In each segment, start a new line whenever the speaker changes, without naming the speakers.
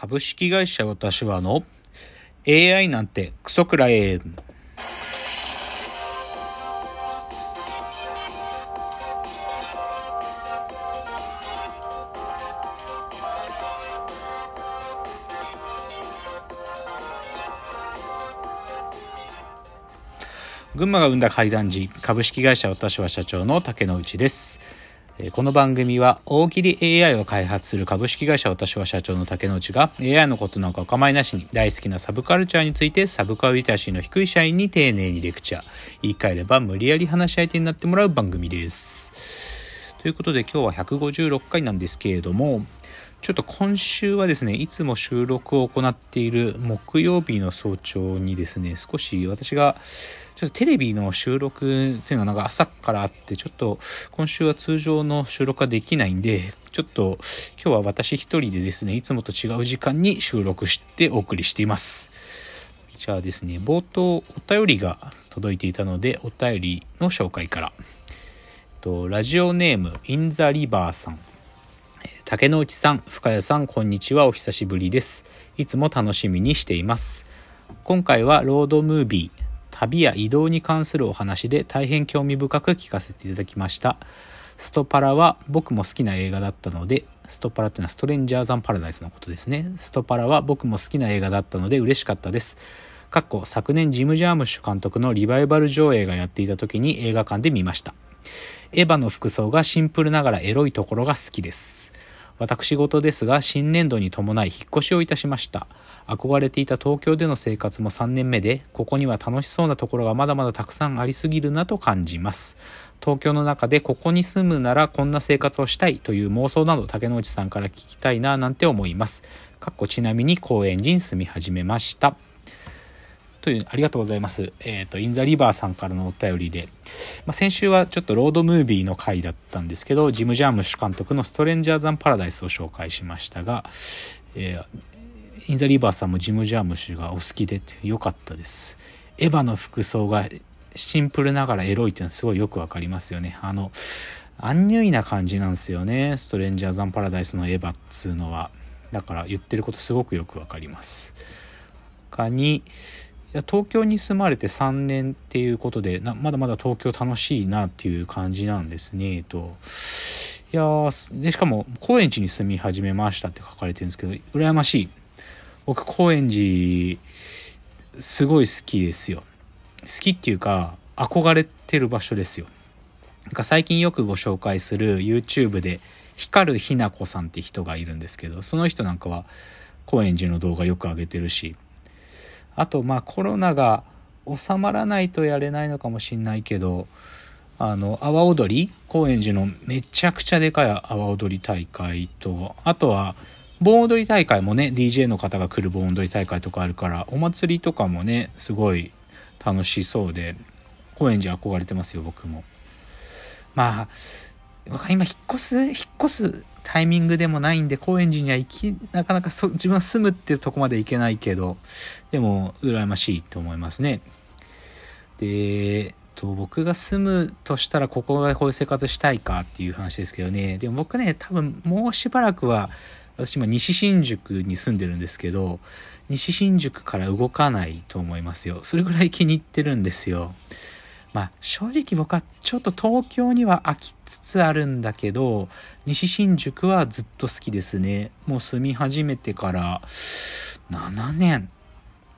株式会社私はの AI なんてクソくらえ。群馬が生んだ怪談時株式会社私は社長の竹之内ですこの番組は大喜利 AI を開発する株式会社私は社長の竹之内が AI のことなんかお構いなしに大好きなサブカルチャーについてサブカルリテラシーの低い社員に丁寧にレクチャー。言い換えれば無理やり話し相手になってもらう番組です。ということで今日は156回なんですけれどもちょっと今週はですね、いつも収録を行っている木曜日の早朝にですね、少し私がちょっとテレビの収録っていうのがなんか朝からあって、ちょっと今週は通常の収録ができないんで、ちょっと今日は私一人でですね、いつもと違う時間に収録してお送りしています。じゃあですね、冒頭お便りが届いていたので、お便りの紹介から。とラジオネーム、インザリバーさん。竹之内さん、深谷さん、こんにちは。お久しぶりです。いつも楽しみにしています。今回はロードムービー、旅や移動に関するお話で大変興味深く聞かせていただきました。ストパラは僕も好きな映画だったので、ストパラってのはストレンジャーザンパラダイスのことですね。ストパラは僕も好きな映画だったので嬉しかったです。かっこ昨年ジム・ジャームッシュ監督のリバイバル上映がやっていた時に映画館で見ました。エヴァの服装がシンプルながらエロいところが好きです。私事ですが新年度に伴い引っ越しをいたしました。憧れていた東京での生活も3年目でここには楽しそうなところがまだまだたくさんありすぎるなと感じます。東京の中でここに住むならこんな生活をしたいという妄想など竹之内さんから聞きたいななんて思います。かっこちなみに高円寺に住み始めました。というありがとうございます。えっ、ー、と、インザリバーさんからのお便りで、まあ、先週はちょっとロードムービーの回だったんですけど、ジム・ジャームシュ監督のストレンジャーザン・パラダイスを紹介しましたが、えー、インザリバーさんもジム・ジャームシュがお好きで良かったです。エヴァの服装がシンプルながらエロいっていうのはすごいよくわかりますよね。あの、アンニュイな感じなんですよね。ストレンジャーザン・パラダイスのエヴァっつうのは。だから言ってることすごくよくわかります。他に、や東京に住まれて3年っていうことでなまだまだ東京楽しいなっていう感じなんですねえと。いやでしかも高円寺に住み始めましたって書かれてるんですけど羨ましい。僕高円寺すごい好きですよ。好きっていうか憧れてる場所ですよ。なんか最近よくご紹介する YouTube で光るひな子さんって人がいるんですけどその人なんかは高円寺の動画よく上げてるしあとまあコロナが収まらないとやれないのかもしんないけどあの阿波踊り高円寺のめちゃくちゃでかい阿波踊り大会とあとは盆踊り大会もね DJ の方が来る盆踊り大会とかあるからお祭りとかもねすごい楽しそうで高円寺憧れてますよ僕も。まあ今引っ越す引っ越すタイミングでもないんで、高円寺には行き、なかなかそ自分は住むっていうとこまで行けないけど、でも、羨ましいと思いますね。で、と僕が住むとしたらここがこういう生活したいかっていう話ですけどね。でも僕ね、多分もうしばらくは、私今西新宿に住んでるんですけど、西新宿から動かないと思いますよ。それぐらい気に入ってるんですよ。まあ正直僕はちょっと東京には飽きつつあるんだけど西新宿はずっと好きですね。もう住み始めてから7年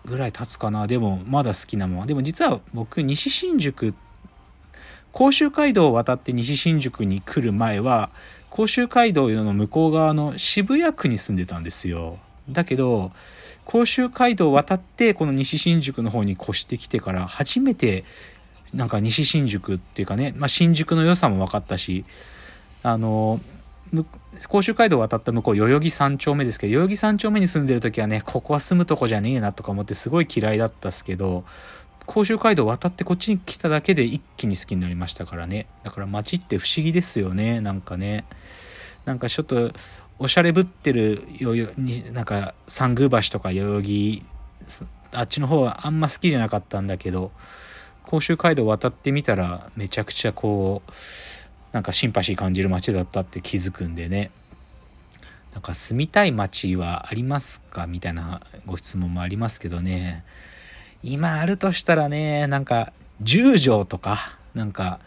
ぐらい経つかな。でもまだ好きなまま。でも実は僕西新宿甲州街道を渡って西新宿に来る前は甲州街道の向こう側の渋谷区に住んでたんですよ。だけど甲州街道を渡ってこの西新宿の方に越してきてから初めてなんか西新宿っていうかね、まあ、新宿の良さも分かったしあの甲州街道を渡った向こう代々木三丁目ですけど代々木三丁目に住んでる時はねここは住むとこじゃねえなとか思ってすごい嫌いだったっすけど甲州街道を渡ってこっちに来ただけで一気に好きになりましたからね。だから街って不思議ですよねなんかね。なんかちょっとおしゃれぶってるよよになんか三宮橋とか代々木あっちの方はあんま好きじゃなかったんだけど甲州街道渡ってみたらめちゃくちゃこうなんかシンパシー感じる街だったって気づくんでね。なんか住みたい街はありますかみたいなご質問もありますけどね。今あるとしたらねなんか十条とかなんか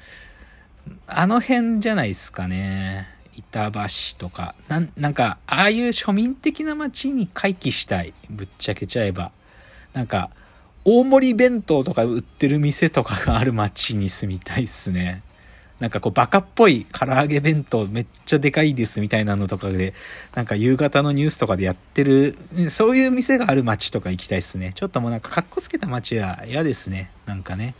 あの辺じゃないですかね。板橋とか。なんなんかああいう庶民的な街に回帰したい。ぶっちゃけちゃえば。なんか大盛り弁当とか売ってる店とかがある街に住みたいっすねなんかこうバカっぽい唐揚げ弁当めっちゃでかいですみたいなのとかで、なんか夕方のニュースとかでやってる、そういう店がある街とか行きたいですね。ちょっともうなんか格好つけた街は嫌ですね。なんかね。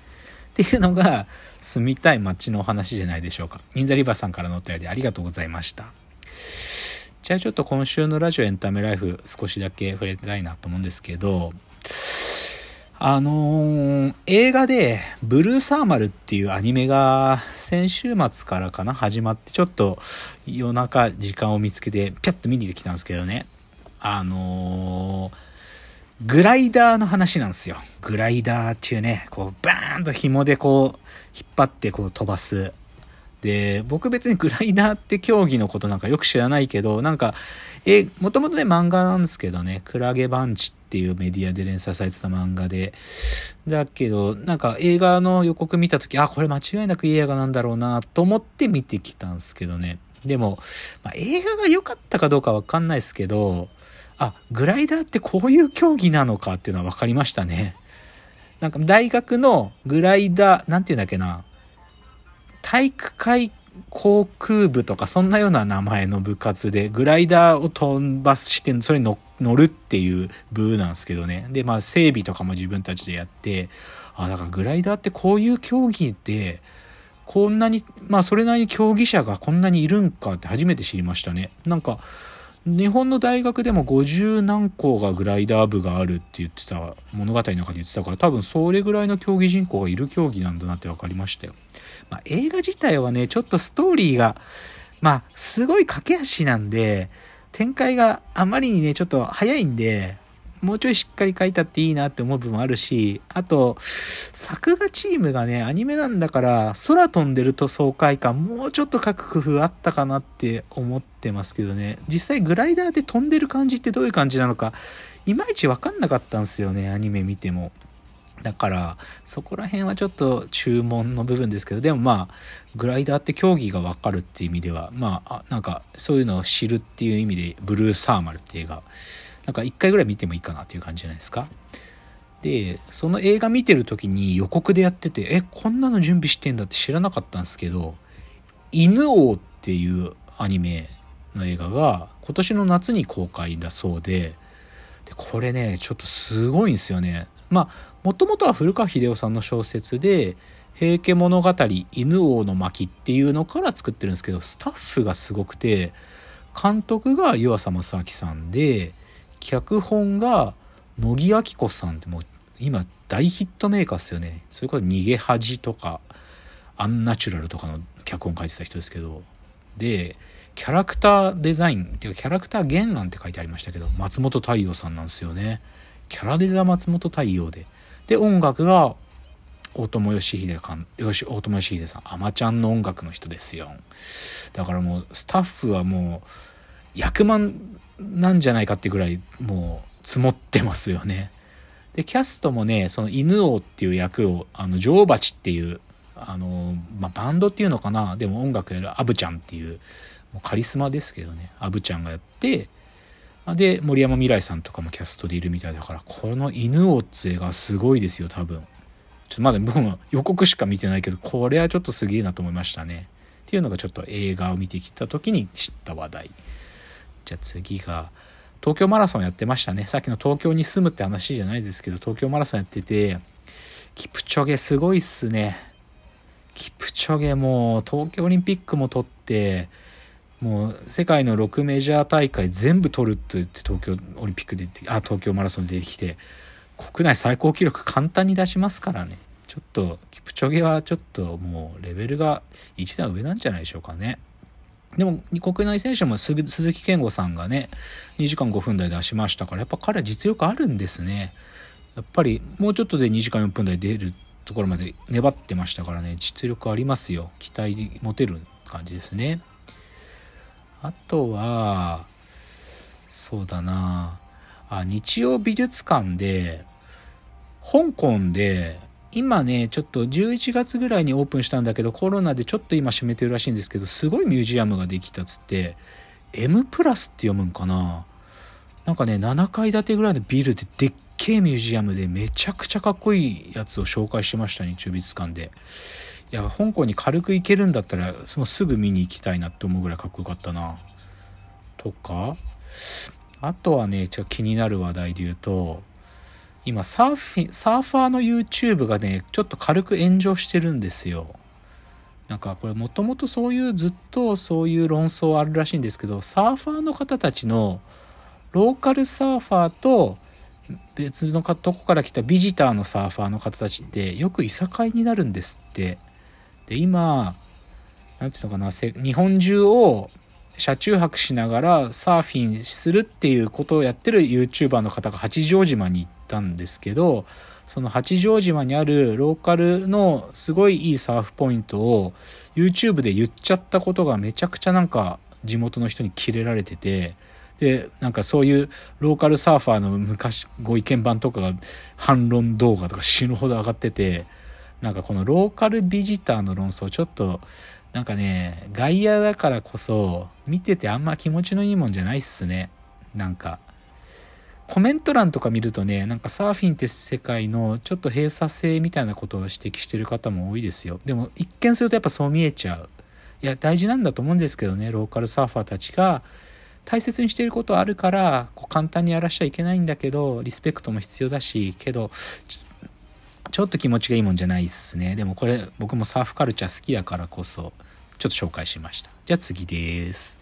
っていうのが住みたい街のお話じゃないでしょうか。インザリバーさんからのお便りありがとうございました。じゃあちょっと今週のラジオエンタメライフ少しだけ触れたいなと思うんですけど、あのー、映画で、ブルーサーマルっていうアニメが先週末からかな始まって、ちょっと夜中時間を見つけて、ピャッと見に行ってきたんですけどね。あのー、グライダーの話なんですよ。グライダーっていうね、こう、バーンと紐でこう、引っ張ってこう飛ばす。で、僕別にグライダーって競技のことなんかよく知らないけど、なんか、え、もともとね、漫画なんですけどね、クラゲバンチっていうメディアで連載されてた漫画で、だけど、なんか映画の予告見たとき、あ、これ間違いなくいい映画なんだろうなと思って見てきたんですけどね。でも、まあ、映画が良かったかどうかわかんないですけど、あ、グライダーってこういう競技なのかっていうのは分かりましたね。なんか大学のグライダー、なんていうんだっけな、体育会航空部とかそんなような名前の部活でグライダーを飛ばしてそれに乗るっていう部なんですけどね。でまあ整備とかも自分たちでやってあだからグライダーってこういう競技でこんなにまあそれなりに競技者がこんなにいるんかって初めて知りましたね。なんか日本の大学でも50何校がグライダー部があるって言ってた物語の中に言ってたから多分それぐらいの競技人口がいる競技なんだなって分かりましたよ。まあ、映画自体はねちょっとストーリーがまあすごい駆け足なんで展開があまりにねちょっと早いんでもうちょいしっかり書いたっていいなって思う部分あるし、あと、作画チームがね、アニメなんだから、空飛んでると爽快感、もうちょっと書く工夫あったかなって思ってますけどね。実際グライダーで飛んでる感じってどういう感じなのか、いまいちわかんなかったんですよね、アニメ見ても。だから、そこら辺はちょっと注文の部分ですけど、でもまあ、グライダーって競技がわかるっていう意味では、まあ、なんか、そういうのを知るっていう意味で、ブルーサーマルっていう映画、なんか1回ぐらい見てもいいかなっていう感じじゃないですか。で、その映画見てる時に予告でやってて、え、こんなの準備してんだって知らなかったんですけど、犬王っていうアニメの映画が今年の夏に公開だそうで、でこれね、ちょっとすごいんですよね。まあ、もともとは古川英夫さんの小説で、平家物語犬王の巻っていうのから作ってるんですけど、スタッフがすごくて、監督が湯浅正明さんで、脚本が乃木明子さんってもう今大ヒットメーカーっすよね。それこそ逃げ恥とかアンナチュラルとかの脚本書いてた人ですけど。でキャラクターデザインっていうかキャラクター原案って書いてありましたけど松本太陽さんなんですよね。キャラデザ松本太陽で。で音楽が大友義秀かんよし大友義秀さん。アマちゃんの音楽の人ですよ。だからもうスタッフはもう役満なんじゃないかってぐらいもう積もってますよね。でキャストもねその犬王っていう役をあの女王蜂っていうあの、まあ、バンドっていうのかな。でも音楽やるアブちゃんっていうもうカリスマですけどね。アブちゃんがやってで森山未來さんとかもキャストでいるみたいだからこの犬王っつえがすごいですよ多分。ちょっとまだ僕も予告しか見てないけどこれはちょっとすげえなと思いましたね。っていうのがちょっと映画を見てきた時に知った話題。じゃあ次が、東京マラソンやってましたね。さっきの東京に住むって話じゃないですけど、東京マラソンやってて、キプチョゲすごいっすね。キプチョゲも東京オリンピックも取って、もう世界の6メジャー大会全部取るって言って東京オリンピックであ東京マラソンで出てきて国内最高記録簡単に出しますからねちょっとキプチョゲはちょっともうレベルが一段上なんじゃないでしょうかね。でも、国内選手も鈴木健吾さんがね、2時間5分台出しましたから、やっぱ彼は実力あるんですね。やっぱり、もうちょっとで2時間4分台出るところまで粘ってましたからね、実力ありますよ。期待持てる感じですね。あとは、そうだなあ日曜美術館で香港で今ねちょっと11月ぐらいにオープンしたんだけどコロナでちょっと今閉めてるらしいんですけどすごいミュージアムができたっつって M プラスって読むんかな？なんかね7階建てぐらいのビルででっけえミュージアムでめちゃくちゃかっこいいやつを紹介しました日曜美術館で。いや香港に軽く行けるんだったらもうすぐ見に行きたいなって思うぐらいかっこよかったな。とかあとはねちょっと気になる話題で言うと今サーフィンサーファーの YouTube がねちょっと軽く炎上してるんですよ。なんかこれもともとそういうずっとそういう論争あるらしいんですけどサーファーの方たちのローカルサーファーと別のとこから来たビジターのサーファーの方たちってよくいさかいになるんですって。で今何て言うのかな日本中を車中泊しながらサーフィンするっていうことをやってる YouTuber の方が八丈島に行ったんですけどその八丈島にあるローカルのすごいいいサーフポイントを YouTube で言っちゃったことがめちゃくちゃなんか地元の人にキレられててでなんかそういうローカルサーファーの昔ご意見番とかが反論動画とか死ぬほど上がっててなんかこのローカルビジターの論争ちょっとなんかね外野だからこそ見ててあんま気持ちのいいもんじゃないっすね。なんかコメント欄とか見るとねなんかサーフィンって世界のちょっと閉鎖性みたいなことを指摘してる方も多いですよでも一見するとやっぱそう見えちゃういや大事なんだと思うんですけどねローカルサーファーたちが大切にしていることあるからこう簡単にやらしちゃいけないんだけどリスペクトも必要だしけどちょっと気持ちがいいもんじゃないっすね。でもこれ僕もサーフカルチャー好きやからこそちょっと紹介しました。じゃあ次です。